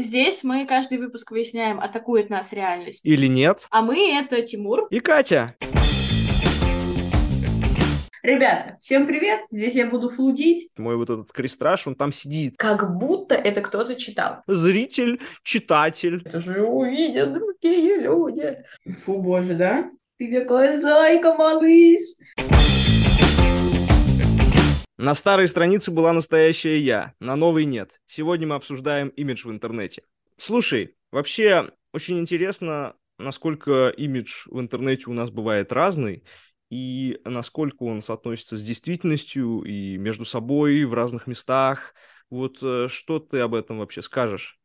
Здесь мы каждый выпуск выясняем, атакует нас реальность. Или нет. А мы — это Тимур. И Катя. Ребята, всем привет! Здесь я буду флудить. Мой вот этот крестраж, он там сидит. Как будто это кто-то читал. Зритель, читатель. Это же увидят другие люди. Фу, боже, да? Ты какой зайка, малыш! На старой странице была настоящая я, на новой нет. Сегодня мы обсуждаем имидж в интернете. Слушай, вообще очень интересно, насколько имидж в интернете у нас бывает разный, и насколько он соотносится с действительностью и между собой в разных местах. Вот э, что ты об этом вообще скажешь?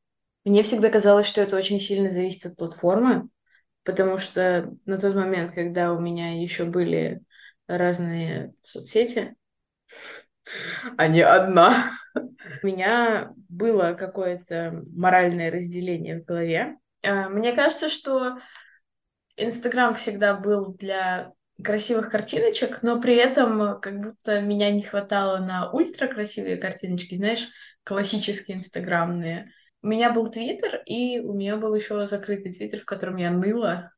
Мне всегда казалось, что это очень сильно зависит от платформы, потому что на тот момент, когда у меня еще были разные соцсети, а не одна. У меня было какое-то моральное разделение в голове. А, мне кажется, что Инстаграм всегда был для красивых картиночек, но при этом как будто меня не хватало на ультра красивые картиночки, знаешь, классические инстаграмные. У меня был Твиттер, и у меня был еще закрытый Твиттер, в котором я ныла.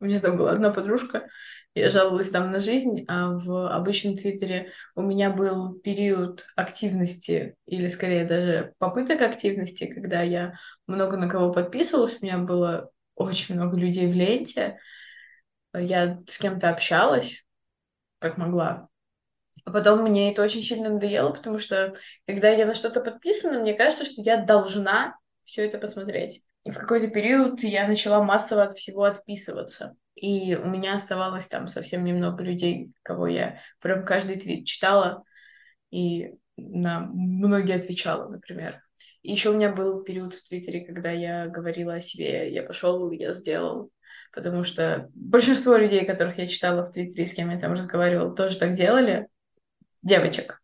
У меня там была одна подружка, я жаловалась там на жизнь, а в обычном Твиттере у меня был период активности, или скорее даже попыток активности, когда я много на кого подписывалась, у меня было очень много людей в ленте, я с кем-то общалась, как могла. А потом мне это очень сильно надоело, потому что когда я на что-то подписана, мне кажется, что я должна все это посмотреть. И в какой-то период я начала массово от всего отписываться. И у меня оставалось там совсем немного людей, кого я прям каждый твит читала и на многие отвечала, например. И еще у меня был период в Твиттере, когда я говорила о себе, я пошел, я сделал, потому что большинство людей, которых я читала в Твиттере, с кем я там разговаривала, тоже так делали. Девочек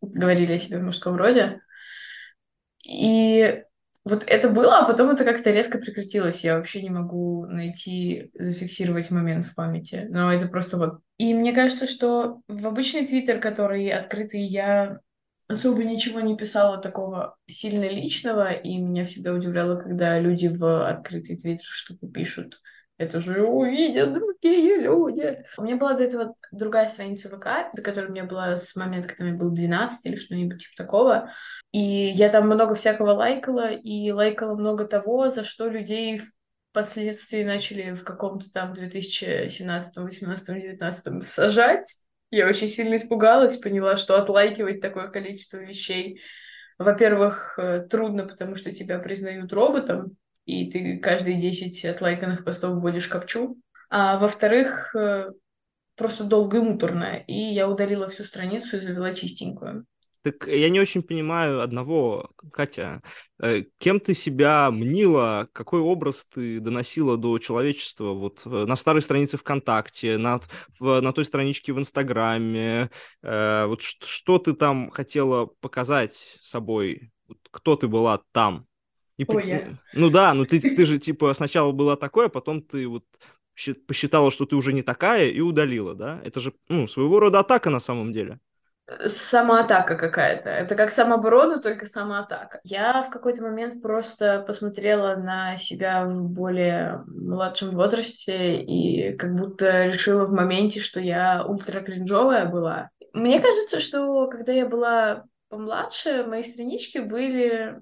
говорили о себе в мужском роде. И вот это было, а потом это как-то резко прекратилось. Я вообще не могу найти, зафиксировать момент в памяти. Но это просто вот... И мне кажется, что в обычный твиттер, который открытый, я особо ничего не писала такого сильно личного, и меня всегда удивляло, когда люди в открытый твиттер что-то пишут это же увидят другие люди. У меня была до этого другая страница ВК, за которой у меня была с момента, когда мне было 12 или что-нибудь типа такого. И я там много всякого лайкала, и лайкала много того, за что людей впоследствии начали в каком-то там 2017, 18, 19 сажать. Я очень сильно испугалась, поняла, что отлайкивать такое количество вещей, во-первых, э, трудно, потому что тебя признают роботом, и ты каждые 10 отлайканных постов вводишь капчу. А во-вторых, э, просто долго и муторно. И я удалила всю страницу и завела чистенькую. Так я не очень понимаю одного, Катя. Э, кем ты себя мнила, какой образ ты доносила до человечества вот э, на старой странице ВКонтакте, на, в, на той страничке в Инстаграме? Вот что ты там хотела показать собой? Кто ты была там? И Ой, я... Ну да, ну ты, ты же типа сначала была такой, а потом ты вот посчитала, что ты уже не такая и удалила, да? Это же, ну, своего рода атака на самом деле. Самоатака какая-то. Это как самооборона, только самоатака. Я в какой-то момент просто посмотрела на себя в более младшем возрасте и как будто решила в моменте, что я ультра кринжовая была. Мне кажется, что когда я была помладше, мои странички были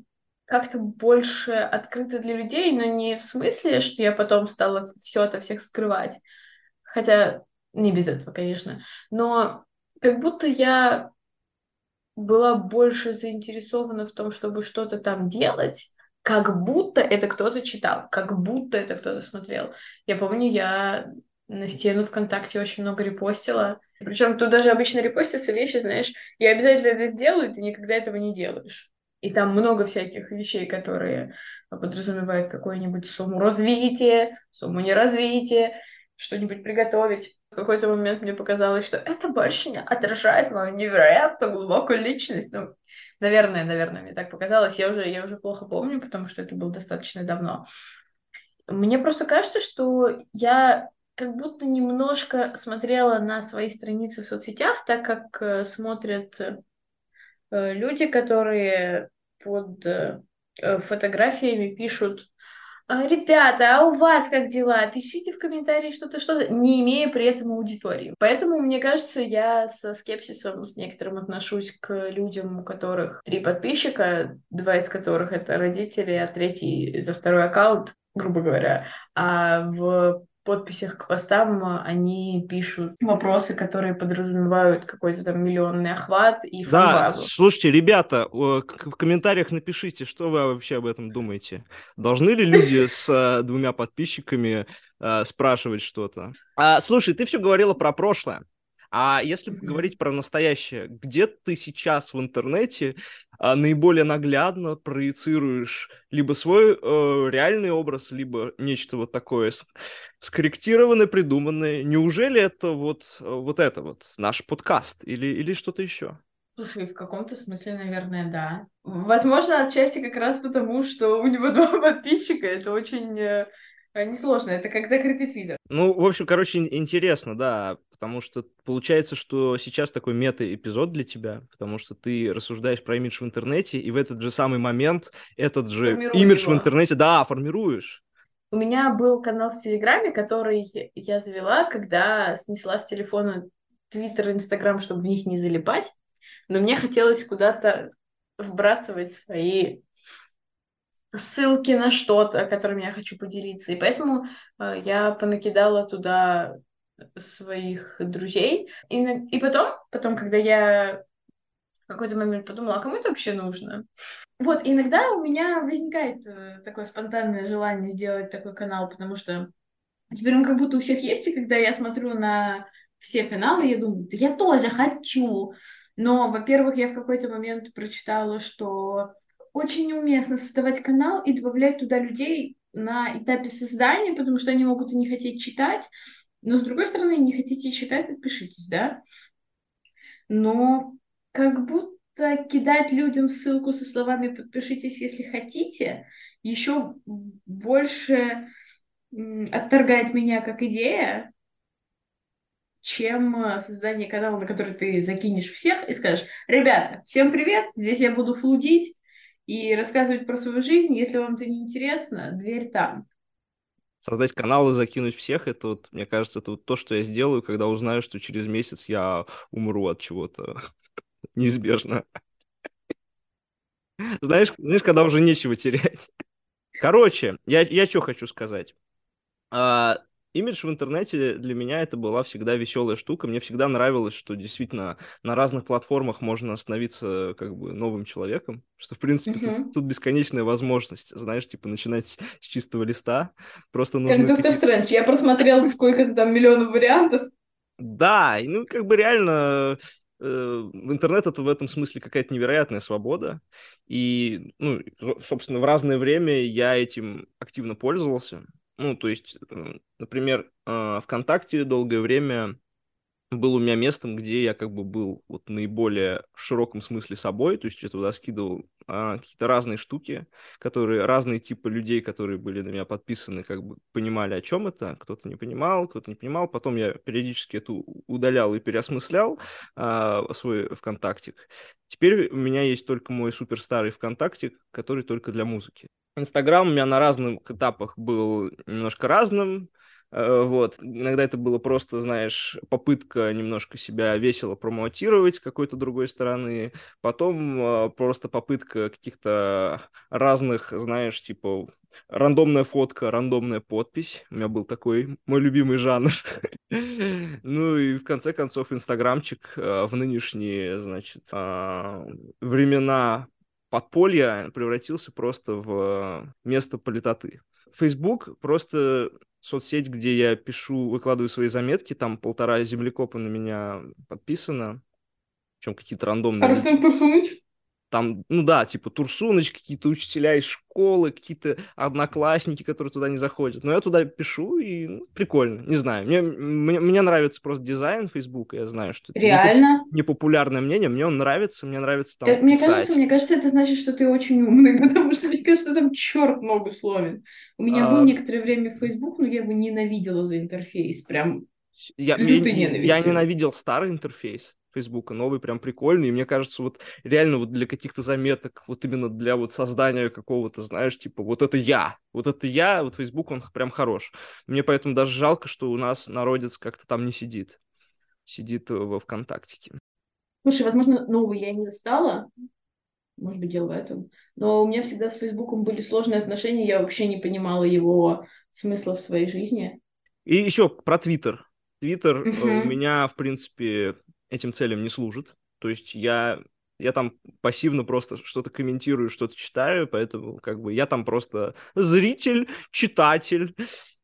как-то больше открыто для людей, но не в смысле, что я потом стала все это всех скрывать. Хотя не без этого, конечно. Но как будто я была больше заинтересована в том, чтобы что-то там делать, как будто это кто-то читал, как будто это кто-то смотрел. Я помню, я на стену ВКонтакте очень много репостила. Причем тут даже обычно репостятся вещи, знаешь, я обязательно это сделаю, ты никогда этого не делаешь. И там много всяких вещей, которые подразумевают какую-нибудь сумму развития, сумму неразвития, что-нибудь приготовить. В какой-то момент мне показалось, что это больше не отражает мою невероятно глубокую личность. Ну, наверное, наверное, мне так показалось. Я уже, я уже плохо помню, потому что это было достаточно давно. Мне просто кажется, что я как будто немножко смотрела на свои страницы в соцсетях, так как э, смотрят Э, люди, которые под э, э, фотографиями пишут «А, Ребята, а у вас как дела? Пишите в комментарии что-то, что-то, не имея при этом аудитории. Поэтому, мне кажется, я со скепсисом с некоторым отношусь к людям, у которых три подписчика, два из которых это родители, а третий за второй аккаунт, грубо говоря. А в подписях к постам они пишут вопросы, которые подразумевают какой-то там миллионный охват и фанбазу. Да, слушайте, ребята, в комментариях напишите, что вы вообще об этом думаете. Должны ли люди с э, двумя подписчиками э, спрашивать что-то? А, слушай, ты все говорила про прошлое. А если mm-hmm. говорить про настоящее, где ты сейчас в интернете а, наиболее наглядно проецируешь либо свой э, реальный образ, либо нечто вот такое скорректированное, придуманное? Неужели это вот, э, вот это вот наш подкаст или, или что-то еще? Слушай, в каком-то смысле, наверное, да. Возможно, отчасти как раз потому, что у него два подписчика. Это очень э, несложно. Это как закрытый твиттер. Ну, в общем, короче, интересно, да потому что получается, что сейчас такой мета-эпизод для тебя, потому что ты рассуждаешь про имидж в интернете, и в этот же самый момент этот же Формирую имидж его. в интернете, да, формируешь. У меня был канал в Телеграме, который я завела, когда снесла с телефона Твиттер, Инстаграм, чтобы в них не залипать, но мне хотелось куда-то вбрасывать свои ссылки на что-то, которыми я хочу поделиться. И поэтому э, я понакидала туда своих друзей. И, и потом, потом, когда я в какой-то момент подумала, а кому это вообще нужно? Вот, иногда у меня возникает э, такое спонтанное желание сделать такой канал, потому что теперь он как будто у всех есть, и когда я смотрю на все каналы, я думаю, да я тоже хочу. Но, во-первых, я в какой-то момент прочитала, что очень неуместно создавать канал и добавлять туда людей на этапе создания, потому что они могут и не хотеть читать, но, с другой стороны, не хотите читать, подпишитесь, да? Но как будто кидать людям ссылку со словами «подпишитесь, если хотите» еще больше отторгает меня как идея, чем э, создание канала, на который ты закинешь всех и скажешь, ребята, всем привет, здесь я буду флудить и рассказывать про свою жизнь, если вам это не интересно, дверь там создать канал и закинуть всех, это вот, мне кажется, это вот то, что я сделаю, когда узнаю, что через месяц я умру от чего-то неизбежно. Знаешь, знаешь, когда уже нечего терять. Короче, я, я что хочу сказать. А, имидж в интернете для меня это была всегда веселая штука. Мне всегда нравилось, что действительно на разных платформах можно становиться как бы новым человеком, что в принципе uh-huh. тут, тут бесконечная возможность, знаешь, типа начинать с чистого листа. Просто нужно. Как Доктор Стрэндж, я просмотрел сколько-то там миллионов вариантов. Да, ну как бы реально э, интернет это в этом смысле какая-то невероятная свобода. И, ну, собственно, в разное время я этим активно пользовался. Ну, то есть, например, а, ВКонтакте долгое время был у меня местом, где я как бы был вот наиболее в широком смысле собой, то есть я туда скидывал а, какие-то разные штуки, которые разные типы людей, которые были на меня подписаны, как бы понимали, о чем это, кто-то не понимал, кто-то не понимал, потом я периодически это удалял и переосмыслял а, свой ВКонтакте. Теперь у меня есть только мой суперстарый ВКонтакте, который только для музыки. Инстаграм у меня на разных этапах был немножко разным. Э, вот. Иногда это было просто, знаешь, попытка немножко себя весело промотировать с какой-то другой стороны. Потом э, просто попытка каких-то разных, знаешь, типа рандомная фотка, рандомная подпись. У меня был такой мой любимый жанр. Ну и в конце концов инстаграмчик э, в нынешние, значит, времена подполья превратился просто в место политоты. Facebook просто соцсеть, где я пишу, выкладываю свои заметки, там полтора землекопа на меня подписано, причем какие-то рандомные. А Рустем Турсуныч? Там, ну да, типа Турсуныч, какие-то учителя из школы, какие-то одноклассники, которые туда не заходят. Но я туда пишу, и ну, прикольно, не знаю. Мне, мне, мне нравится просто дизайн Фейсбука, я знаю, что это Реально? непопулярное мнение, мне он нравится, мне нравится там э, Мне писать. кажется, мне кажется, это значит, что ты очень умный, потому что, мне кажется, там черт ногу сломит. У меня а... был некоторое время Facebook, но я его ненавидела за интерфейс, прям Я, я, я ненавидел старый интерфейс Фейсбука, новый прям прикольный, и мне кажется, вот реально вот для каких-то заметок, вот именно для вот создания какого-то, знаешь, типа вот это я, вот это я, вот Фейсбук, он прям хорош. Мне поэтому даже жалко, что у нас народец как-то там не сидит, сидит во ВКонтактике. Слушай, возможно, новый я не застала, может быть, дело в этом. Но у меня всегда с Фейсбуком были сложные отношения, я вообще не понимала его смысла в своей жизни. И еще про Твиттер. Твиттер uh-huh. у меня, в принципе, этим целям не служит. То есть я, я там пассивно просто что-то комментирую, что-то читаю, поэтому как бы я там просто зритель, читатель.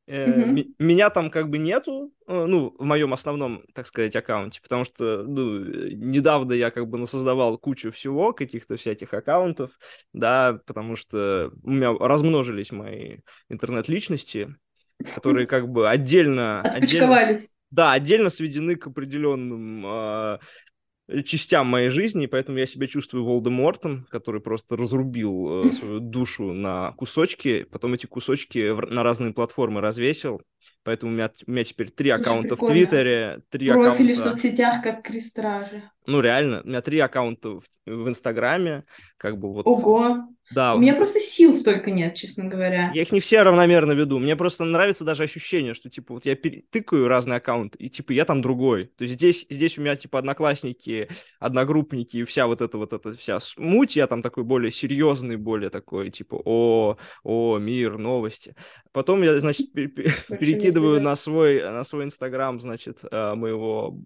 Mm-hmm. Меня там как бы нету, э, ну, в моем основном, так сказать, аккаунте, потому что, ну, недавно я как бы насоздавал кучу всего, каких-то всяких аккаунтов, да, потому что у меня размножились мои интернет-личности, которые как бы отдельно... Отпочковались. Отдельно, да, отдельно сведены к определенным э, частям моей жизни, поэтому я себя чувствую Волдемортом, который просто разрубил э, свою душу на кусочки, потом эти кусочки в, на разные платформы развесил, поэтому у меня, у меня теперь три Слушай, аккаунта прикольно. в Твиттере, три Профили аккаунта... в соцсетях, как крестражи. Ну, реально, у меня три аккаунта в, в Инстаграме, как бы вот... Ого! Да. У меня просто сил столько нет, честно говоря. Я их не все равномерно веду. Мне просто нравится даже ощущение, что, типа, вот я тыкаю разные аккаунты, и, типа, я там другой. То есть здесь, здесь у меня, типа, одноклассники, одногруппники, и вся вот эта вот эта вся смуть, я там такой более серьезный, более такой, типа, о, о, мир, новости. Потом я, значит, перекидываю на свой, на свой Инстаграм, значит, э, моего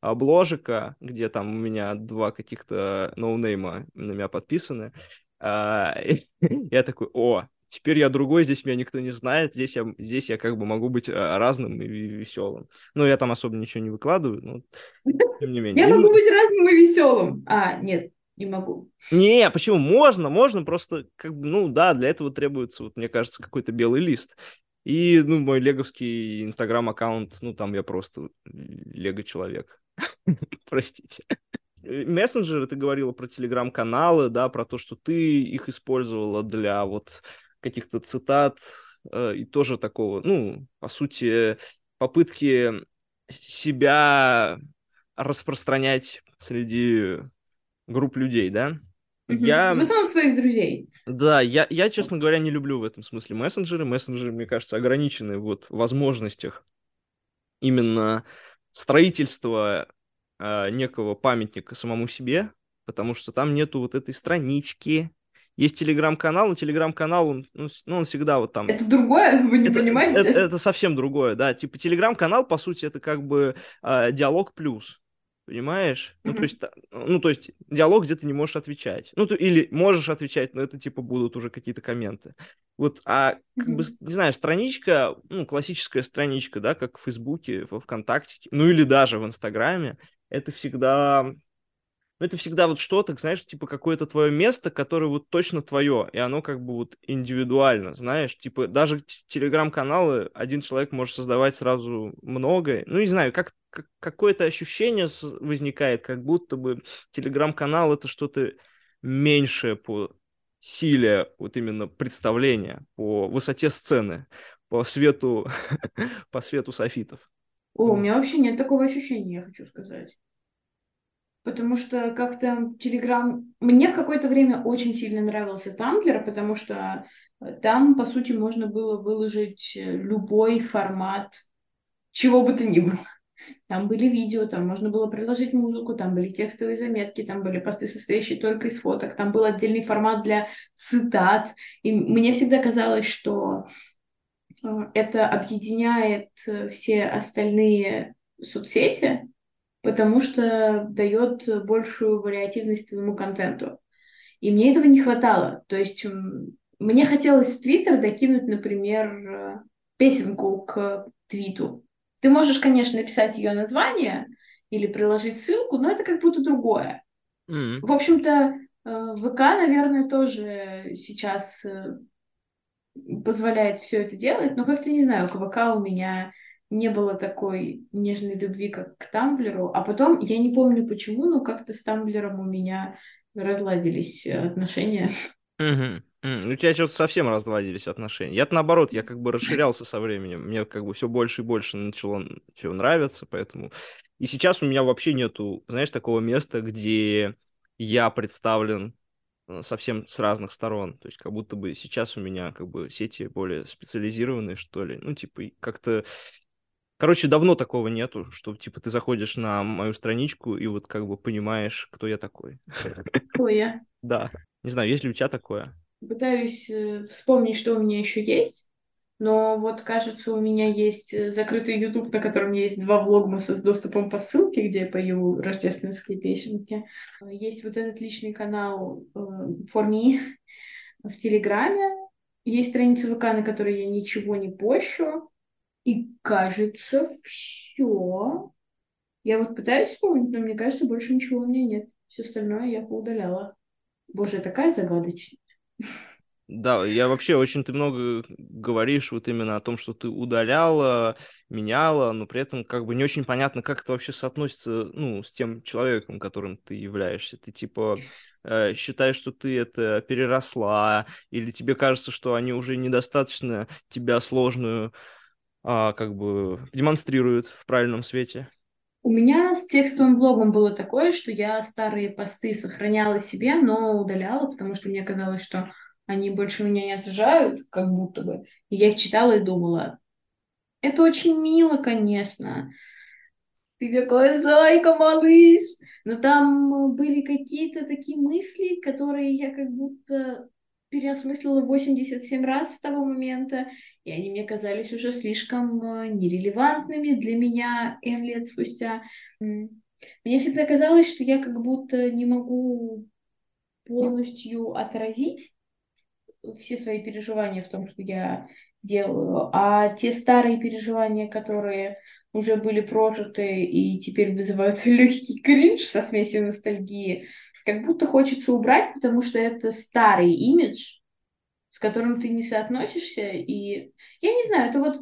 обложика, где там у меня два каких-то ноунейма на меня подписаны. А, я такой, о, теперь я другой, здесь меня никто не знает, здесь я, здесь я как бы могу быть а, разным и веселым. Ну, я там особо ничего не выкладываю, но тем не менее. Я могу быть разным и веселым. А, нет, не могу. Не, почему? Можно, можно, просто, как бы, ну да, для этого требуется, вот, мне кажется, какой-то белый лист. И, ну, мой леговский инстаграм-аккаунт, ну, там я просто лего-человек. Простите. Э, мессенджеры, ты говорила про телеграм-каналы, да, про то, что ты их использовала для вот каких-то цитат э, и тоже такого, ну, по сути, попытки себя распространять среди групп людей, да? Угу. Я... В основном своих друзей. Да, я, я, честно говоря, не люблю в этом смысле мессенджеры. Мессенджеры, мне кажется, ограничены вот в возможностях именно строительства э, некого памятника самому себе, потому что там нету вот этой странички. Есть телеграм-канал, но телеграм-канал, он, ну, ну, он всегда вот там... Это другое? Вы не это, понимаете? Это, это совсем другое, да. Типа телеграм-канал, по сути, это как бы э, диалог плюс. Понимаешь? Mm-hmm. Ну, то есть, ну, то есть, диалог, где ты не можешь отвечать. Ну, то, или можешь отвечать, но это, типа, будут уже какие-то комменты. Вот, а, как mm-hmm. бы, не знаю, страничка, ну, классическая страничка, да, как в Фейсбуке, во ВКонтакте, ну, или даже в Инстаграме, это всегда ну, это всегда вот что-то, знаешь, типа какое-то твое место, которое вот точно твое, и оно как бы вот индивидуально, знаешь, типа даже телеграм-каналы один человек может создавать сразу много, ну, не знаю, как, как какое-то ощущение возникает, как будто бы телеграм-канал это что-то меньшее по силе вот именно представления, по высоте сцены, по свету, по свету софитов. О, у меня вообще нет такого ощущения, я хочу сказать потому что как-то Телеграм... Мне в какое-то время очень сильно нравился Тамблер, потому что э, там, по сути, можно было выложить э, любой формат чего бы то ни было. Там были видео, там можно было приложить музыку, там были текстовые заметки, там были посты, состоящие только из фоток, там был отдельный формат для цитат. И мне всегда казалось, что э, это объединяет все остальные соцсети, потому что дает большую вариативность своему контенту. И мне этого не хватало. То есть мне хотелось в Твиттер докинуть, например, песенку к твиту. Ты можешь, конечно, написать ее название или приложить ссылку, но это как будто другое. Mm-hmm. В общем-то, э, ВК, наверное, тоже сейчас э, позволяет все это делать, но как-то не знаю, к ВК у меня не было такой нежной любви, как к Тамблеру. А потом, я не помню почему, но как-то с Тамблером у меня разладились отношения. Угу, Mm, у тебя что-то совсем разладились отношения. Я-то наоборот, я как бы расширялся со временем. Мне как бы все больше и больше начало все нравиться, поэтому... И сейчас у меня вообще нету, знаешь, такого места, где я представлен э, совсем с разных сторон. То есть как будто бы сейчас у меня как бы сети более специализированные, что ли. Ну, типа, как-то... Короче, давно такого нету, что, типа, ты заходишь на мою страничку и вот как бы понимаешь, кто я такой. Кто я? Да. Не знаю, есть ли у тебя такое? Пытаюсь э, вспомнить, что у меня еще есть. Но вот, кажется, у меня есть э, закрытый YouTube, на котором есть два влогмаса с доступом по ссылке, где я пою рождественские песенки. Есть вот этот личный канал э, Me в Телеграме. Есть страница ВК, на которой я ничего не пощу. И кажется, все. Я вот пытаюсь вспомнить, но мне кажется, больше ничего у меня нет. Все остальное я поудаляла. Боже, такая загадочная. Да, я вообще очень ты много говоришь вот именно о том, что ты удаляла, меняла, но при этом как бы не очень понятно, как это вообще соотносится, ну, с тем человеком, которым ты являешься. Ты типа э, считаешь, что ты это переросла, или тебе кажется, что они уже недостаточно тебя сложную а, как бы демонстрируют в правильном свете? У меня с текстовым блогом было такое, что я старые посты сохраняла себе, но удаляла, потому что мне казалось, что они больше меня не отражают, как будто бы. И я их читала и думала, это очень мило, конечно. Ты какой зайка, малыш. Но там были какие-то такие мысли, которые я как будто переосмыслила 87 раз с того момента, и они мне казались уже слишком э, нерелевантными для меня N лет спустя. Мне всегда казалось, что я как будто не могу полностью отразить все свои переживания в том, что я делаю, а те старые переживания, которые уже были прожиты и теперь вызывают легкий кринж со смесью ностальгии, как будто хочется убрать, потому что это старый имидж, с которым ты не соотносишься. И я не знаю, это вот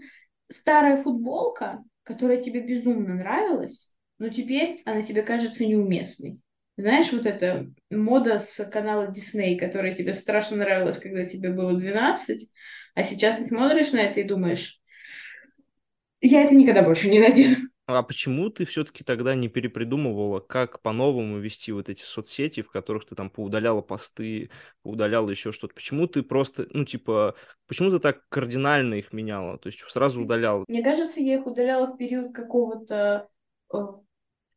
старая футболка, которая тебе безумно нравилась, но теперь она тебе кажется неуместной. Знаешь, вот эта мода с канала Disney, которая тебе страшно нравилась, когда тебе было 12, а сейчас ты смотришь на это и думаешь, я это никогда больше не надену. А почему ты все-таки тогда не перепридумывала, как по-новому вести вот эти соцсети, в которых ты там поудаляла посты, поудаляла еще что-то? Почему ты просто, ну, типа, почему ты так кардинально их меняла? То есть сразу удаляла? Мне кажется, я их удаляла в период какого-то э,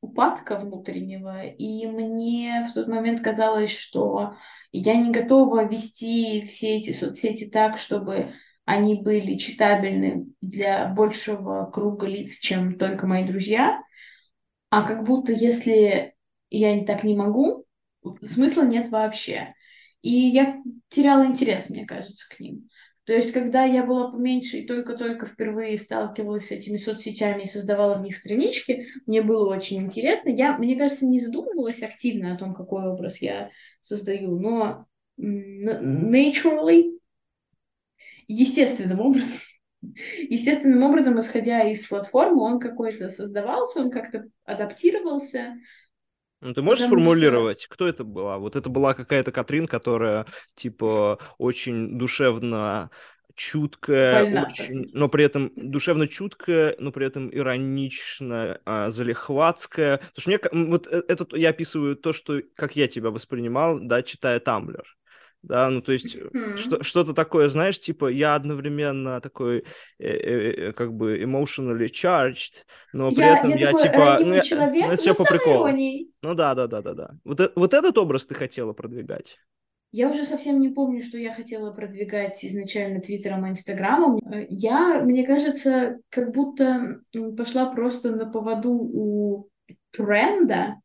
упадка внутреннего, и мне в тот момент казалось, что я не готова вести все эти соцсети так, чтобы они были читабельны для большего круга лиц, чем только мои друзья, а как будто если я так не могу, смысла нет вообще. И я теряла интерес, мне кажется, к ним. То есть, когда я была поменьше и только-только впервые сталкивалась с этими соцсетями и создавала в них странички, мне было очень интересно. Я, мне кажется, не задумывалась активно о том, какой образ я создаю, но naturally, естественным образом, естественным образом, исходя из платформы, он какой-то создавался, он как-то адаптировался, ну, ты можешь Потому сформулировать, что... кто это была? Вот это была какая-то Катрин, которая, типа, очень душевно чуткая, Больна, очень, но при этом душевно чуткая, но при этом иронично а, залихватская. Потому что мне вот э, это я описываю то, что как я тебя воспринимал, да, читая Тамблер да, ну то есть mm-hmm. что, что-то такое, знаешь, типа я одновременно такой э, э, э как бы emotionally charged, но при я, этом я, я типа, ну, человек, ну это все по приколу. Ну да, да, да, да, да. Вот, э, вот этот образ ты хотела продвигать? Я уже совсем не помню, что я хотела продвигать изначально Твиттером и Инстаграмом. Я, мне кажется, как будто пошла просто на поводу у тренда,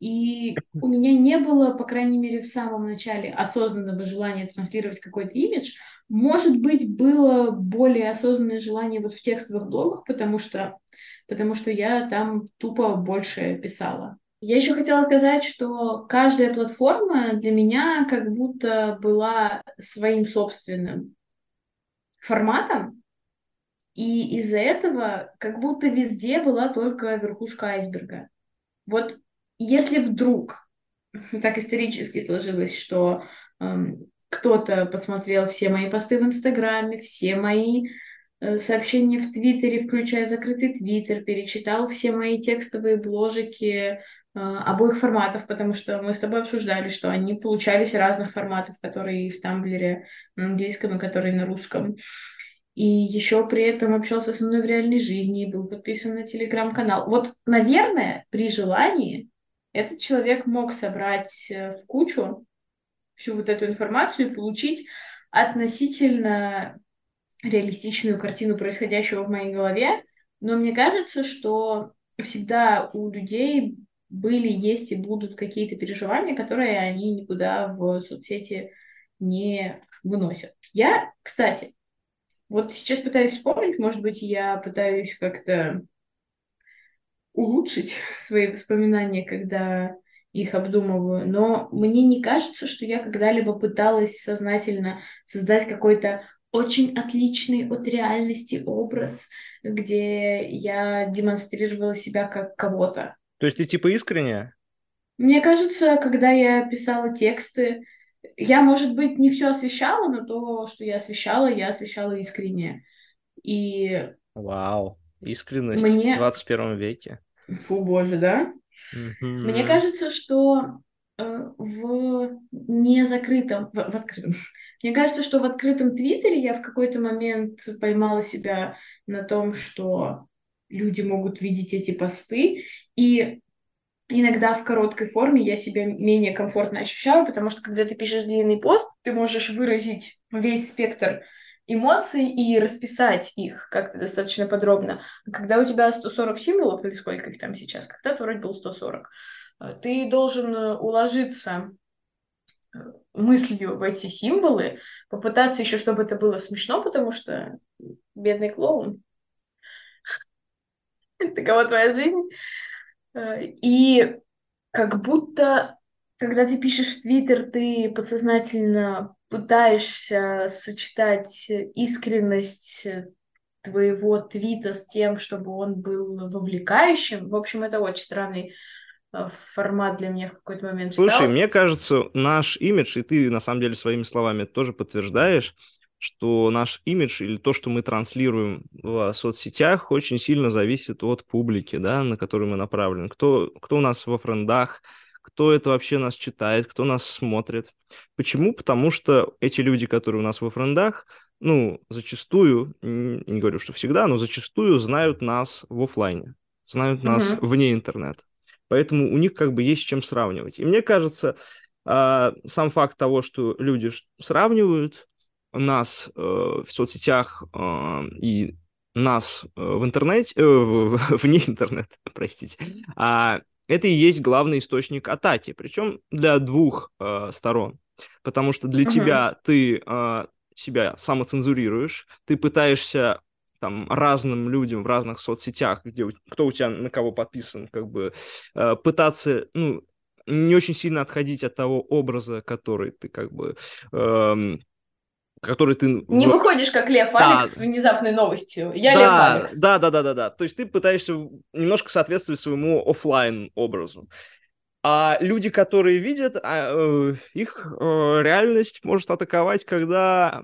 и у меня не было, по крайней мере, в самом начале осознанного желания транслировать какой-то имидж. Может быть, было более осознанное желание вот в текстовых блогах, потому что, потому что я там тупо больше писала. Я еще хотела сказать, что каждая платформа для меня как будто была своим собственным форматом, и из-за этого как будто везде была только верхушка айсберга. Вот если вдруг так исторически сложилось, что эм, кто-то посмотрел все мои посты в Инстаграме, все мои э, сообщения в Твиттере, включая закрытый Твиттер, перечитал все мои текстовые бложики э, обоих форматов, потому что мы с тобой обсуждали, что они получались разных форматов, которые в Тамблере на английском, и которые на русском. И еще при этом общался со мной в реальной жизни и был подписан на телеграм-канал. Вот, наверное, при желании этот человек мог собрать э, в кучу всю вот эту информацию и получить относительно реалистичную картину происходящего в моей голове. Но мне кажется, что всегда у людей были, есть и будут какие-то переживания, которые они никуда в соцсети не выносят. Я, кстати, вот сейчас пытаюсь вспомнить, может быть, я пытаюсь как-то улучшить свои воспоминания, когда их обдумываю, но мне не кажется, что я когда-либо пыталась сознательно создать какой-то очень отличный от реальности образ, где я демонстрировала себя как кого-то. То есть ты типа искренняя? Мне кажется, когда я писала тексты, я, может быть, не все освещала, но то, что я освещала, я освещала искренне. И... Вау, искренность мне... в 21 веке. Фу, боже, да? Мне кажется, что э, в незакрытом, в, в открытом, мне кажется, что в открытом Твиттере я в какой-то момент поймала себя на том, что люди могут видеть эти посты, и иногда в короткой форме я себя менее комфортно ощущаю, потому что когда ты пишешь длинный пост, ты можешь выразить весь спектр эмоций и расписать их как-то достаточно подробно. Когда у тебя 140 символов, или сколько их там сейчас, когда-то вроде был 140, э, ты должен э, уложиться э, мыслью в эти символы, попытаться еще, чтобы это было смешно, потому что бедный клоун. Такова твоя жизнь. И как будто, когда ты пишешь в Твиттер, ты подсознательно пытаешься сочетать искренность твоего твита с тем, чтобы он был вовлекающим. В общем, это очень странный э, формат для меня в какой-то момент Слушай, стал. мне кажется, наш имидж, и ты на самом деле своими словами тоже подтверждаешь, что наш имидж или то, что мы транслируем в соцсетях, очень сильно зависит от публики, да, на которую мы направлены. Кто, кто у нас во френдах, кто это вообще нас читает, кто нас смотрит. Почему? Потому что эти люди, которые у нас во френдах, ну, зачастую, не говорю, что всегда, но зачастую знают нас в офлайне, знают нас uh-huh. вне интернета. Поэтому у них как бы есть с чем сравнивать. И мне кажется, а, сам факт того, что люди сравнивают нас э, в соцсетях а, и нас э, в интернете, э, вне интернета, простите, а это и есть главный источник атаки, причем для двух э, сторон. Потому что для uh-huh. тебя ты э, себя самоцензурируешь, ты пытаешься там разным людям в разных соцсетях, где кто у тебя на кого подписан, как бы э, пытаться, ну, не очень сильно отходить от того образа, который ты как бы э, который ты... Не в... выходишь как Лев да. Алекс с внезапной новостью. Я да, Лев Алекс. Да, да, да, да, да. То есть ты пытаешься немножко соответствовать своему офлайн образу. А люди, которые видят, а, э, их э, реальность может атаковать, когда,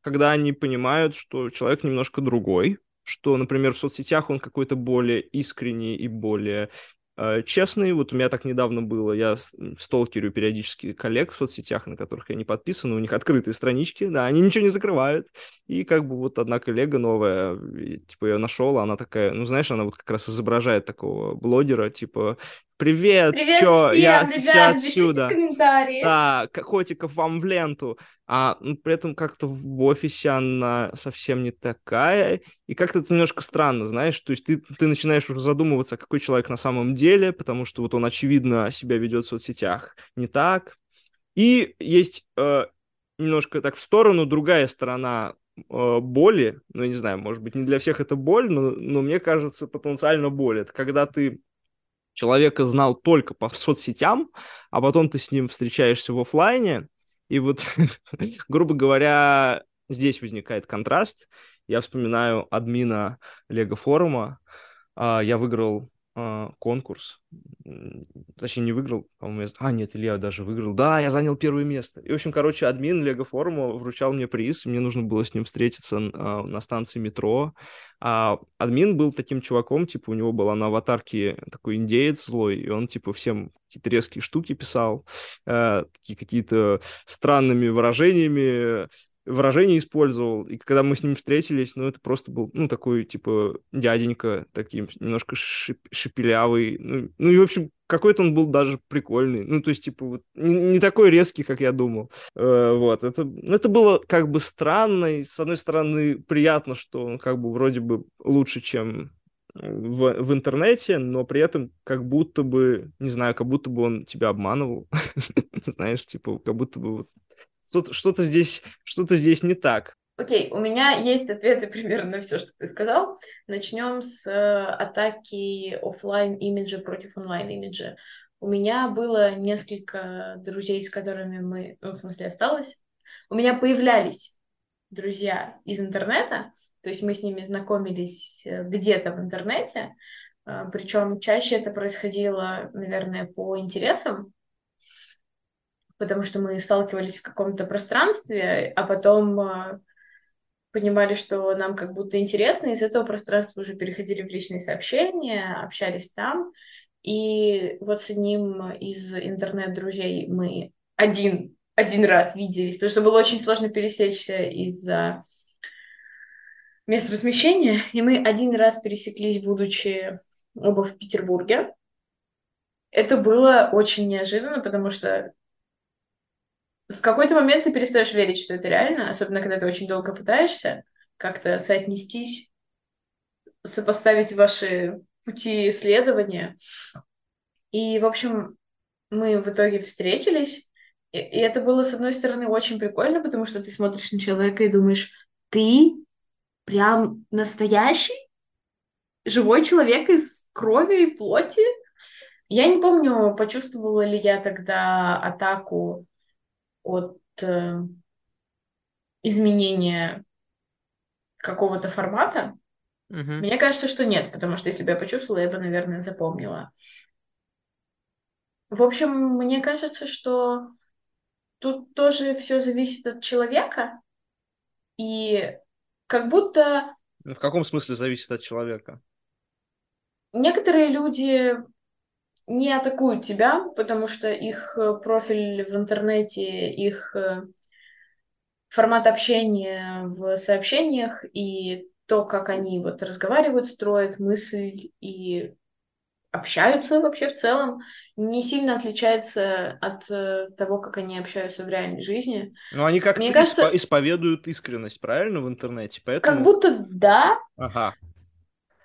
когда они понимают, что человек немножко другой, что, например, в соцсетях он какой-то более искренний и более честный. Вот у меня так недавно было, я сталкерю периодически коллег в соцсетях, на которых я не подписан, у них открытые странички, да, они ничего не закрывают. И как бы вот одна коллега новая, типа я нашел, она такая, ну знаешь, она вот как раз изображает такого блогера, типа Привет, Привет чё, всем, я ребят, все отсюда. Да, котиков вам в ленту. А ну, при этом как-то в офисе она совсем не такая. И как-то это немножко странно, знаешь. То есть ты, ты начинаешь уже задумываться, какой человек на самом деле, потому что вот он, очевидно, себя ведет в соцсетях не так. И есть э, немножко так в сторону другая сторона э, боли. Ну, я не знаю, может быть, не для всех это боль, но, но мне кажется, потенциально боль. Это когда ты человека знал только по соцсетям, а потом ты с ним встречаешься в офлайне, и вот, грубо говоря, здесь возникает контраст. Я вспоминаю админа Лего форума. А, я выиграл э, конкурс. Точнее, не выиграл, по-моему, я... А, нет, Илья даже выиграл. Да, я занял первое место. И, в общем, короче, админ Лего форума вручал мне приз. Мне нужно было с ним встретиться э, на станции метро. А админ был таким чуваком, типа, у него была на аватарке такой индеец злой, и он, типа, всем какие-то резкие штуки писал, э, такие какие-то странными выражениями, выражение использовал, и когда мы с ним встретились, ну, это просто был, ну, такой, типа, дяденька, таким немножко шип шепелявый, ну, ну, и, в общем, какой-то он был даже прикольный, ну, то есть, типа, вот, не, не такой резкий, как я думал, э, вот, это, ну, это было, как бы, странно, и, с одной стороны, приятно, что он, как бы, вроде бы лучше, чем в, в интернете, но при этом как будто бы, не знаю, как будто бы он тебя обманывал, знаешь, типа, как будто бы что-то, что-то здесь, что-то здесь не так. Окей, okay, у меня есть ответы примерно на все, что ты сказал. Начнем с э, атаки офлайн имиджа против онлайн имиджа. У меня было несколько друзей, с которыми мы, ну, в смысле, осталось. У меня появлялись друзья из интернета, то есть мы с ними знакомились э, где-то в интернете, э, причем чаще это происходило, наверное, по интересам, потому что мы сталкивались в каком-то пространстве, а потом э, понимали, что нам как будто интересно, из этого пространства уже переходили в личные сообщения, общались там. И вот с одним из интернет-друзей мы один, один раз виделись, потому что было очень сложно пересечься из-за мест размещения. И мы один раз пересеклись, будучи оба в Петербурге. Это было очень неожиданно, потому что в какой-то момент ты перестаешь верить, что это реально, особенно когда ты очень долго пытаешься как-то соотнестись, сопоставить ваши пути исследования. И, в общем, мы в итоге встретились, и, и это было, с одной стороны, очень прикольно, потому что ты смотришь на человека и думаешь, ты прям настоящий живой человек из крови и плоти. Я не помню, почувствовала ли я тогда атаку от э, изменения какого-то формата? Угу. Мне кажется, что нет, потому что если бы я почувствовала, я бы, наверное, запомнила. В общем, мне кажется, что тут тоже все зависит от человека, и как будто... В каком смысле зависит от человека? Некоторые люди не атакуют тебя, потому что их э, профиль в интернете, их э, формат общения в сообщениях и то, как они вот разговаривают, строят мысль и общаются вообще в целом, не сильно отличается от э, того, как они общаются в реальной жизни. Ну, они как-то Мне кажется, исповедуют искренность, правильно, в интернете? Поэтому... Как будто да. Ага.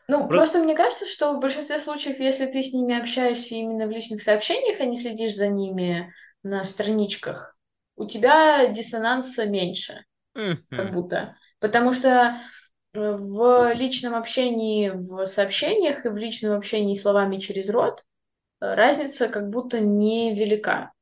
Ну, Про... просто мне кажется, что в большинстве случаев, если ты с ними общаешься именно в личных сообщениях, а не следишь за ними на страничках, у тебя диссонанса меньше, mm-hmm. как будто. Потому что э, в личном общении в сообщениях и в личном общении словами через рот э, разница как будто невелика.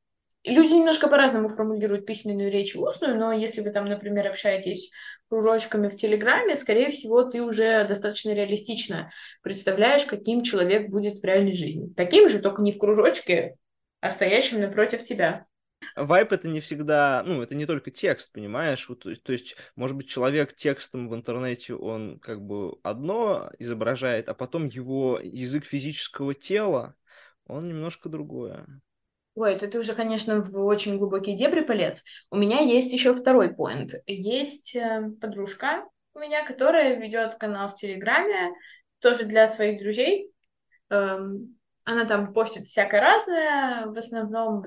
Люди немножко по-разному формулируют письменную речь и устную, но если вы там, например, общаетесь кружочками в Телеграме, скорее всего, ты уже достаточно реалистично представляешь, каким человек будет в реальной жизни. Таким же, только не в кружочке, а стоящим напротив тебя. Вайп это не всегда, ну, это не только текст, понимаешь? Вот, то, есть, то есть, может быть, человек текстом в интернете, он как бы одно изображает, а потом его язык физического тела, он немножко другое. Ой, это ты уже, конечно, в очень глубокие дебри полез. У меня есть еще второй поинт. Есть э, подружка у меня, которая ведет канал в Телеграме, тоже для своих друзей. Эм, она там постит всякое разное, в основном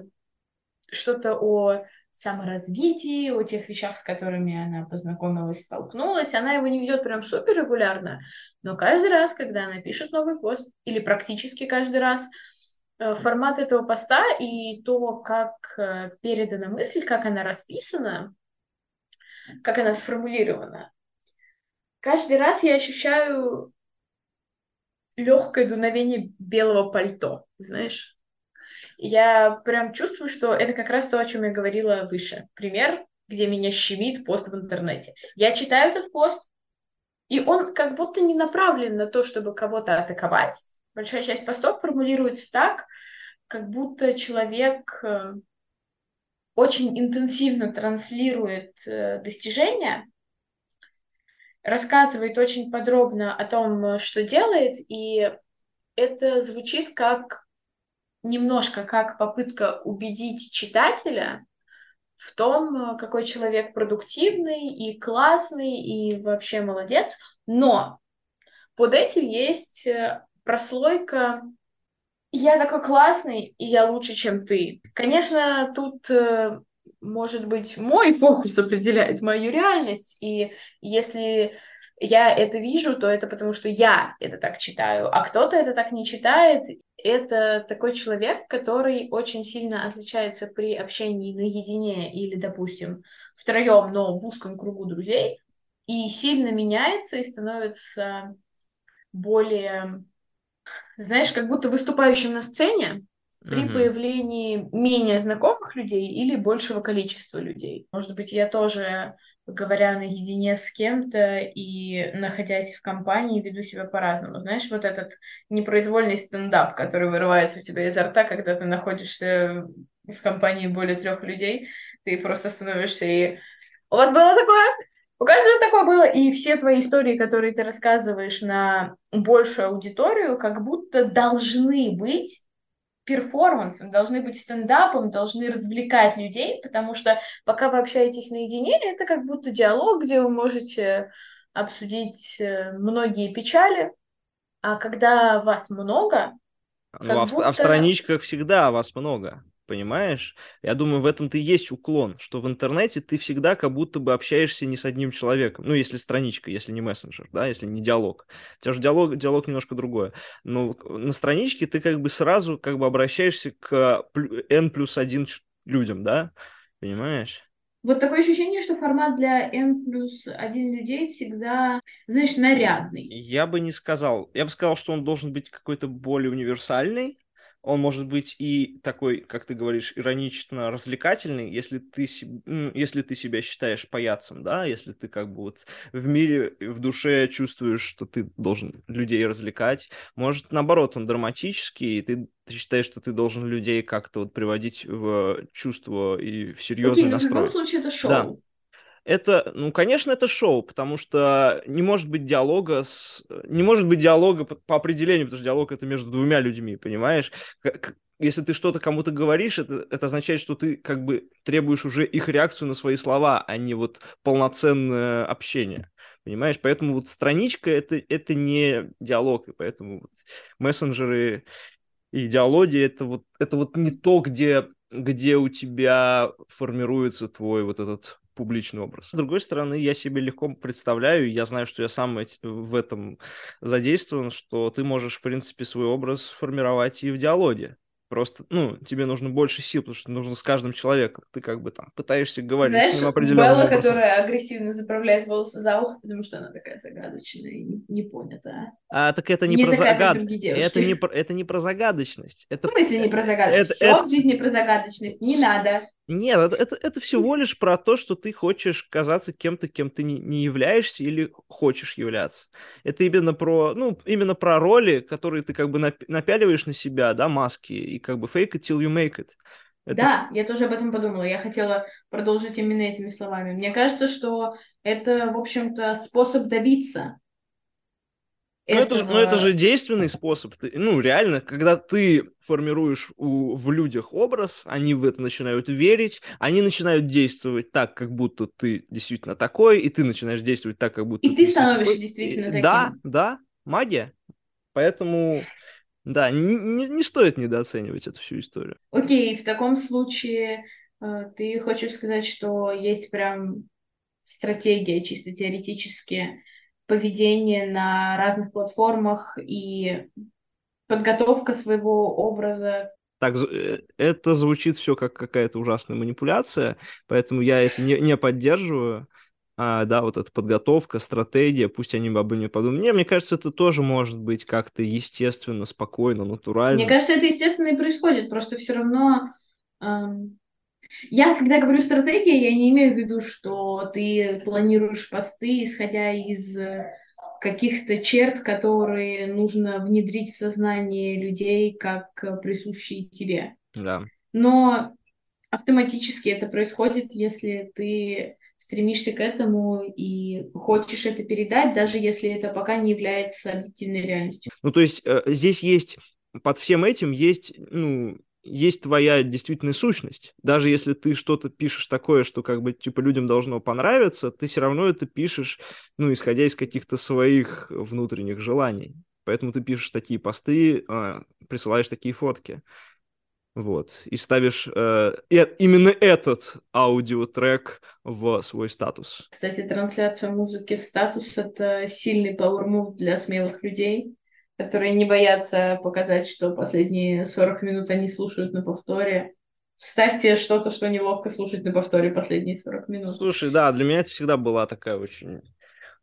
что-то о саморазвитии, о тех вещах, с которыми она познакомилась, столкнулась. Она его не ведет прям супер регулярно, но каждый раз, когда она пишет новый пост, или практически каждый раз, формат этого поста и то, как э, передана мысль, как она расписана, как она сформулирована. Каждый раз я ощущаю легкое дуновение белого пальто, знаешь. Я прям чувствую, что это как раз то, о чем я говорила выше. Пример, где меня щемит пост в интернете. Я читаю этот пост, и он как будто не направлен на то, чтобы кого-то атаковать, большая часть постов формулируется так, как будто человек э, очень интенсивно транслирует э, достижения, рассказывает очень подробно о том, что делает, и это звучит как немножко как попытка убедить читателя в том, какой человек продуктивный и классный и вообще молодец, но под этим есть э, прослойка «я такой классный, и я лучше, чем ты». Конечно, тут э, может быть, мой фокус определяет мою реальность, и если я это вижу, то это потому, что я это так читаю, а кто-то это так не читает. Это такой человек, который очень сильно отличается при общении наедине или, допустим, втроем, но в узком кругу друзей, и сильно меняется и становится более, знаешь, как будто выступающим на сцене, при угу. появлении менее знакомых людей или большего количества людей. Может быть, я тоже, говоря наедине с кем-то и находясь в компании, веду себя по-разному. Знаешь, вот этот непроизвольный стендап, который вырывается у тебя изо рта, когда ты находишься в компании более трех людей, ты просто становишься и... У вас было такое? У каждого такое было, и все твои истории, которые ты рассказываешь на большую аудиторию, как будто должны быть перформансом, должны быть стендапом, должны развлекать людей, потому что пока вы общаетесь наедине, это как будто диалог, где вы можете обсудить э, многие печали, а когда вас много... Ну, а, будто... а в страничках всегда вас много понимаешь? Я думаю, в этом-то и есть уклон, что в интернете ты всегда как будто бы общаешься не с одним человеком, ну, если страничка, если не мессенджер, да, если не диалог. У тебя же диалог, диалог немножко другое. Но на страничке ты как бы сразу как бы обращаешься к n плюс один людям, да, понимаешь? Вот такое ощущение, что формат для N плюс один людей всегда, знаешь, нарядный. Я бы не сказал. Я бы сказал, что он должен быть какой-то более универсальный, он может быть и такой, как ты говоришь, иронично развлекательный, если ты, если ты себя считаешь паяцем, да, если ты как бы вот в мире, в душе чувствуешь, что ты должен людей развлекать. Может, наоборот, он драматический, и ты, ты считаешь, что ты должен людей как-то вот приводить в чувство и в серьезный Окей, настрой. в любом случае это шоу. Да это, ну, конечно, это шоу, потому что не может быть диалога с... Не может быть диалога по, по определению, потому что диалог — это между двумя людьми, понимаешь? Как, если ты что-то кому-то говоришь, это, это означает, что ты как бы требуешь уже их реакцию на свои слова, а не вот полноценное общение. Понимаешь? Поэтому вот страничка это, это не диалог, и поэтому вот мессенджеры и идеология это вот, это вот не то, где, где у тебя формируется твой вот этот публичный образ. С другой стороны, я себе легко представляю, я знаю, что я сам в этом задействован, что ты можешь, в принципе, свой образ формировать и в диалоге. Просто, ну, тебе нужно больше сил, потому что нужно с каждым человеком. Ты как бы там пытаешься говорить Знаешь, с ним определенным Белла, образом. которая агрессивно заправляет волосы за ухо, потому что она такая загадочная и не, не понята. А так это не, не про загадочность. Это не, про, это не про загадочность. Это... В смысле не про загадочность? Это, Все это... в жизни про загадочность. Не надо. Нет, это, это, это всего лишь про то, что ты хочешь казаться кем-то, кем ты не, не являешься или хочешь являться. Это именно про, ну, именно про роли, которые ты как бы напяливаешь на себя, да, маски, и как бы fake it till you make it. Это... Да, я тоже об этом подумала. Я хотела продолжить именно этими словами. Мне кажется, что это, в общем-то, способ добиться ну, это, же, ну, это же действенный способ. Ты, ну, реально, когда ты формируешь у, в людях образ, они в это начинают верить, они начинают действовать так, как будто ты действительно такой, и ты начинаешь действовать так, как будто и ты, ты становишься такой. действительно таким. Да, да, магия. Поэтому, да, не, не, не стоит недооценивать эту всю историю. Окей, в таком случае э, ты хочешь сказать, что есть прям стратегия чисто теоретически поведение на разных платформах и подготовка своего образа. Так, э, это звучит все как какая-то ужасная манипуляция, поэтому я это не, не поддерживаю. А, да, вот эта подготовка, стратегия, пусть они обо мне подумают. Мне, мне кажется, это тоже может быть как-то естественно, спокойно, натурально. Мне кажется, это естественно и происходит, просто все равно эм, я, когда говорю стратегия, я не имею в виду, что ты планируешь посты, исходя из каких-то черт, которые нужно внедрить в сознание людей, как присущие тебе. Да. Но автоматически это происходит, если ты стремишься к этому и хочешь это передать, даже если это пока не является объективной реальностью. Ну, то есть э, здесь есть, под всем этим есть, ну, есть твоя действительная сущность. Даже если ты что-то пишешь такое, что как бы типа людям должно понравиться, ты все равно это пишешь, ну, исходя из каких-то своих внутренних желаний. Поэтому ты пишешь такие посты, э, присылаешь такие фотки. Вот. И ставишь э, именно этот аудиотрек в свой статус. Кстати, трансляция музыки в статус — это сильный power для смелых людей, которые не боятся показать, что последние 40 минут они слушают на повторе. Вставьте что-то, что неловко слушать на повторе последние 40 минут. Слушай, да, для меня это всегда была такая очень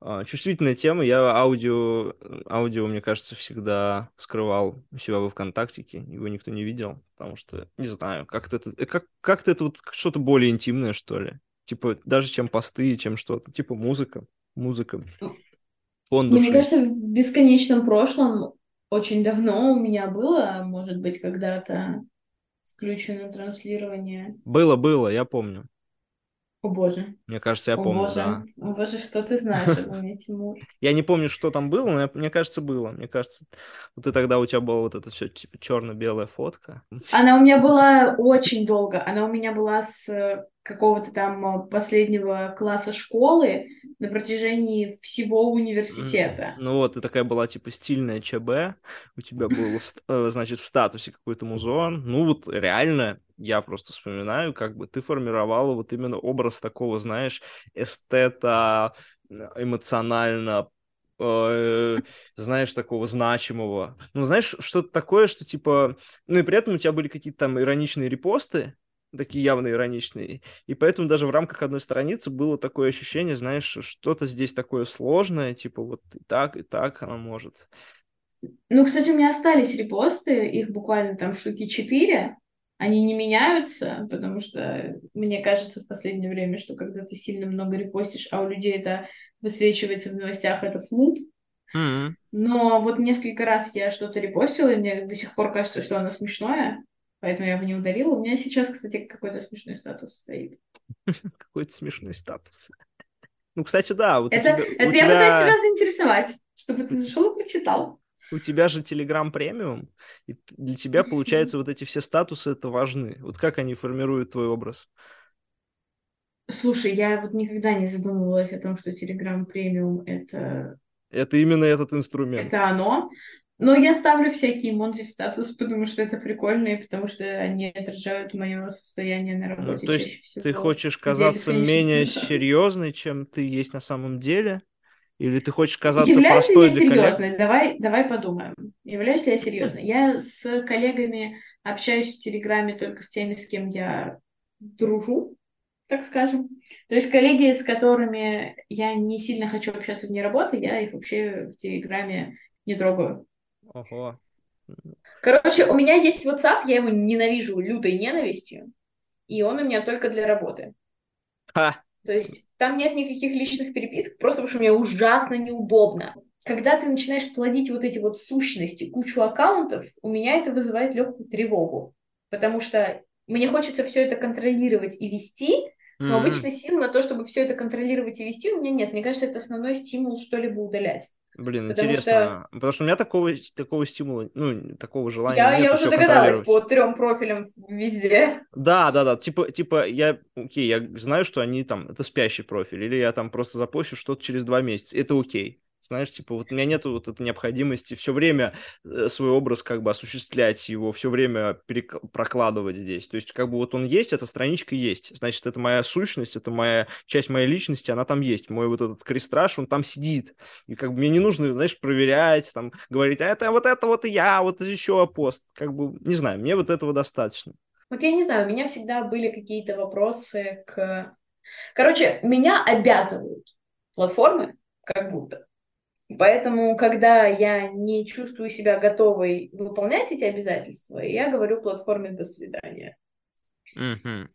а, чувствительная тема. Я аудио, аудио, мне кажется, всегда скрывал у себя во ВКонтактике. Его никто не видел, потому что, не знаю, как-то это, э, как, как-то это вот что-то более интимное, что ли. Типа, даже чем посты, чем что-то. Типа музыка. Музыка. Фон души. Мне кажется, в бесконечном прошлом очень давно у меня было, может быть, когда-то включено транслирование. Было, было, я помню. О боже. Мне кажется, я О помню, боже. да. О боже, что ты знаешь обо мне, Тимур? Я не помню, что там было, но я, мне кажется, было. Мне кажется, вот и тогда у тебя была вот эта все типа черно-белая фотка. Она у меня была очень долго. Она у меня была с какого-то там последнего класса школы на протяжении всего университета. Ну вот, ты такая была типа стильная ЧБ, у тебя был, э, значит, в статусе какой-то музон. Ну вот реально, я просто вспоминаю, как бы ты формировала вот именно образ такого, знаешь, эстета, эмоционально э, знаешь, такого значимого. Ну, знаешь, что-то такое, что типа... Ну, и при этом у тебя были какие-то там ироничные репосты, такие явно ироничные. И поэтому даже в рамках одной страницы было такое ощущение, знаешь, что-то здесь такое сложное, типа вот и так, и так она может. Ну, кстати, у меня остались репосты, их буквально там штуки четыре. Они не меняются, потому что мне кажется в последнее время, что когда ты сильно много репостишь, а у людей это высвечивается в новостях, это флут. Mm-hmm. Но вот несколько раз я что-то репостила, и мне до сих пор кажется, что оно смешное поэтому я его не удалила. У меня сейчас, кстати, какой-то смешной статус стоит. Какой-то смешной статус. Ну, кстати, да. Вот это тебя, это я тебя... пытаюсь тебя заинтересовать, чтобы ты зашел и прочитал. У тебя же Telegram премиум, и для тебя, получается, вот эти все статусы это важны. Вот как они формируют твой образ? Слушай, я вот никогда не задумывалась о том, что Telegram премиум это... Это именно этот инструмент. Это оно. Но я ставлю всякие эмодзи в статус, потому что это прикольно, и потому что они отражают мое состояние на ну, работе ну, то есть всего. Ты хочешь казаться менее серьезной, чем ты есть на самом деле? Или ты хочешь казаться Являюсь простой ли я серьезной? Коллег? Давай, давай подумаем. Являюсь ли я серьезной? Я с коллегами общаюсь в Телеграме только с теми, с кем я дружу, так скажем. То есть коллеги, с которыми я не сильно хочу общаться вне работы, я их вообще в Телеграме не трогаю. Ого. Короче, у меня есть WhatsApp, я его ненавижу лютой ненавистью, и он у меня только для работы. Ха. То есть там нет никаких личных переписок, просто потому что мне ужасно неудобно. Когда ты начинаешь плодить вот эти вот сущности, кучу аккаунтов, у меня это вызывает легкую тревогу, потому что мне хочется все это контролировать и вести, но mm-hmm. обычно сил на то, чтобы все это контролировать и вести, у меня нет. Мне кажется, это основной стимул что-либо удалять. Блин, потому интересно. Что... Потому что у меня такого, такого стимула, ну, такого желания я, нет. Я уже догадалась по трем профилям везде. Да, да, да. Типа, типа, я, окей, я знаю, что они там, это спящий профиль, или я там просто запущу что-то через два месяца. Это окей. Знаешь, типа, вот у меня нет вот этой необходимости все время э, свой образ как бы осуществлять его, все время перек... прокладывать здесь. То есть, как бы вот он есть, эта страничка есть. Значит, это моя сущность, это моя часть моей личности, она там есть. Мой вот этот крестраж, он там сидит. И как бы мне не нужно, знаешь, проверять, там, говорить, а это вот это вот и я, вот еще пост. Как бы, не знаю, мне вот этого достаточно. Вот я не знаю, у меня всегда были какие-то вопросы к... Короче, меня обязывают платформы, как будто, Поэтому, когда я не чувствую себя готовой выполнять эти обязательства, я говорю платформе «до свидания». Mm-hmm.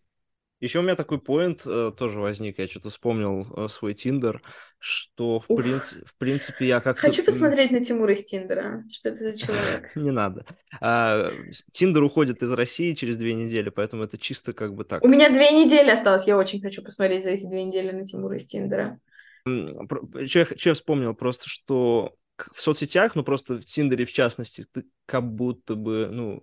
Еще у меня такой поинт э, тоже возник, я что-то вспомнил э, свой Тиндер, что в, принципе, в принципе я как-то... Хочу посмотреть на Тимура из Тиндера, что это за человек. Не надо. А, Тиндер уходит из России через две недели, поэтому это чисто как бы так. У меня две недели осталось, я очень хочу посмотреть за эти две недели на Тимура из Тиндера. Что я, я вспомнил, просто что в соцсетях, ну просто в Тиндере в частности, ты как будто бы, ну,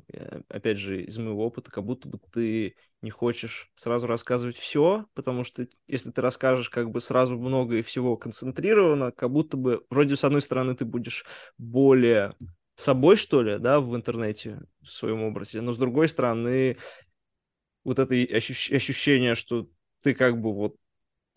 опять же, из моего опыта, как будто бы ты не хочешь сразу рассказывать все, потому что если ты расскажешь как бы сразу много и всего концентрированно, как будто бы вроде с одной стороны ты будешь более собой, что ли, да, в интернете, в своем образе, но с другой стороны вот это ощущ- ощущение, что ты как бы вот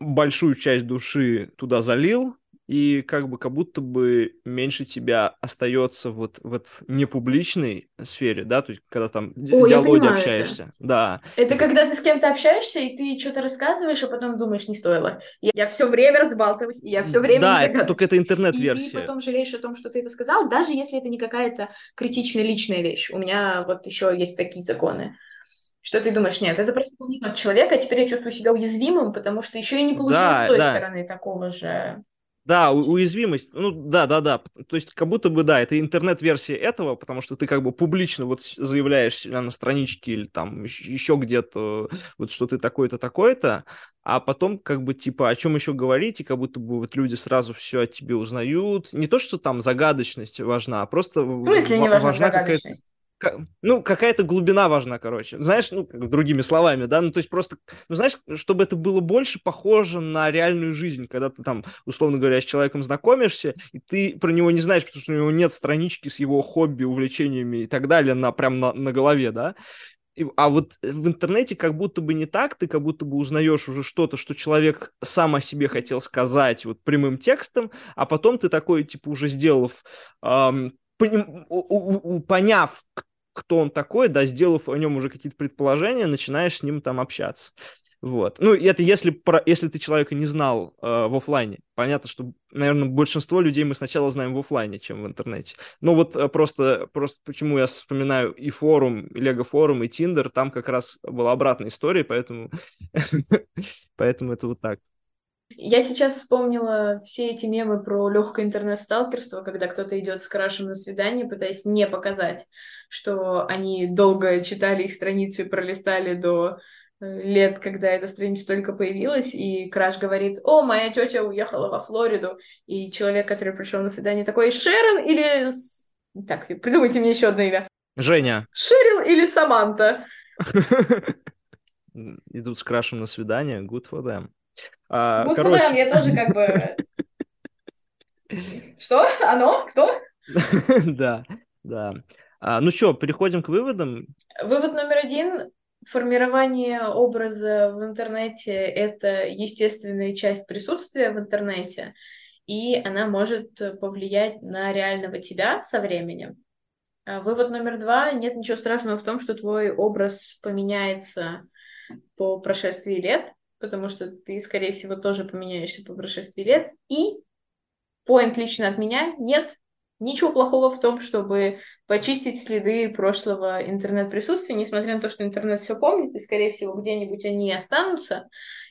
большую часть души туда залил, и как бы как будто бы меньше тебя остается вот, вот в непубличной сфере, да, то есть когда там О, в диалоге общаешься. Это. Да. Это когда ты с кем-то общаешься, и ты что-то рассказываешь, а потом думаешь, не стоило. Я, я все время разбалтываюсь, я все время Да, это, только это интернет-версия. И ты потом жалеешь о том, что ты это сказал, даже если это не какая-то критичная личная вещь. У меня вот еще есть такие законы что ты думаешь, нет, это просто был не тот человек, а теперь я чувствую себя уязвимым, потому что еще и не получил да, с той да. стороны такого же да, уязвимость, ну да, да, да. То есть как будто бы, да, это интернет-версия этого, потому что ты как бы публично вот заявляешь себя на страничке или там еще где-то, вот что ты такой-то, такой-то, а потом как бы типа о чем еще говорить, и как будто бы вот люди сразу все о тебе узнают. Не то, что там загадочность важна, а просто в смысле не важна, важна загадочность? Ну, какая-то глубина важна, короче. Знаешь, ну, другими словами, да, ну, то есть просто, ну, знаешь, чтобы это было больше похоже на реальную жизнь, когда ты там, условно говоря, с человеком знакомишься, и ты про него не знаешь, потому что у него нет странички с его хобби, увлечениями и так далее на, прям на, на голове, да, и, а вот в интернете как будто бы не так, ты как будто бы узнаешь уже что-то, что человек сам о себе хотел сказать вот прямым текстом, а потом ты такой, типа, уже сделав, эм, поняв, кто он такой, да, сделав о нем уже какие-то предположения, начинаешь с ним там общаться. Вот. Ну, это если, про, если ты человека не знал э, в офлайне. Понятно, что, наверное, большинство людей мы сначала знаем в офлайне, чем в интернете. Но вот э, просто, просто почему я вспоминаю и форум, и Лего форум, и Тиндер, там как раз была обратная история, поэтому, поэтому это вот так. Я сейчас вспомнила все эти мемы про легкое интернет-сталкерство, когда кто-то идет с крашем на свидание, пытаясь не показать, что они долго читали их страницу и пролистали до э, лет, когда эта страница только появилась, и Краш говорит, о, моя тетя уехала во Флориду, и человек, который пришел на свидание, такой, Шерон или... Так, придумайте мне еще одно имя. Женя. Шерил или Саманта? Идут с Крашем на свидание, good for them. А, ну, короче... я тоже как бы... Что? Оно? Кто? Да, да. А, ну что, переходим к выводам. Вывод номер один. Формирование образа в интернете – это естественная часть присутствия в интернете, и она может повлиять на реального тебя со временем. А вывод номер два. Нет ничего страшного в том, что твой образ поменяется по прошествии лет потому что ты, скорее всего, тоже поменяешься по прошествии лет. И поинт лично от меня нет ничего плохого в том, чтобы почистить следы прошлого интернет-присутствия, несмотря на то, что интернет все помнит, и, скорее всего, где-нибудь они останутся.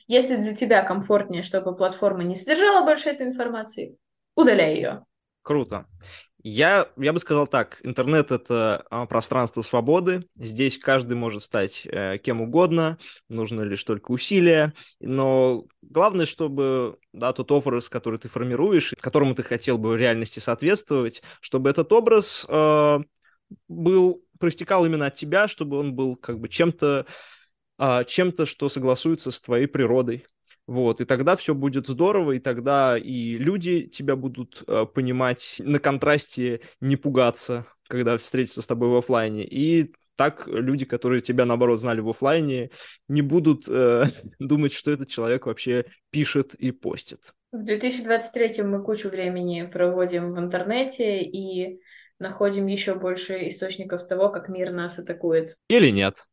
Если для тебя комфортнее, чтобы платформа не содержала больше этой информации, удаляй ее. Круто. Я, я бы сказал так, интернет — это а, пространство свободы, здесь каждый может стать э, кем угодно, нужно лишь только усилия, но главное, чтобы да, тот образ, который ты формируешь, которому ты хотел бы в реальности соответствовать, чтобы этот образ э, был, проистекал именно от тебя, чтобы он был как бы чем-то, э, чем-то, что согласуется с твоей природой, вот, и тогда все будет здорово, и тогда и люди тебя будут э, понимать, на контрасте не пугаться, когда встретятся с тобой в офлайне. И так люди, которые тебя, наоборот, знали в офлайне, не будут э, думать, что этот человек вообще пишет и постит. В 2023 мы кучу времени проводим в интернете и находим еще больше источников того, как мир нас атакует. Или нет.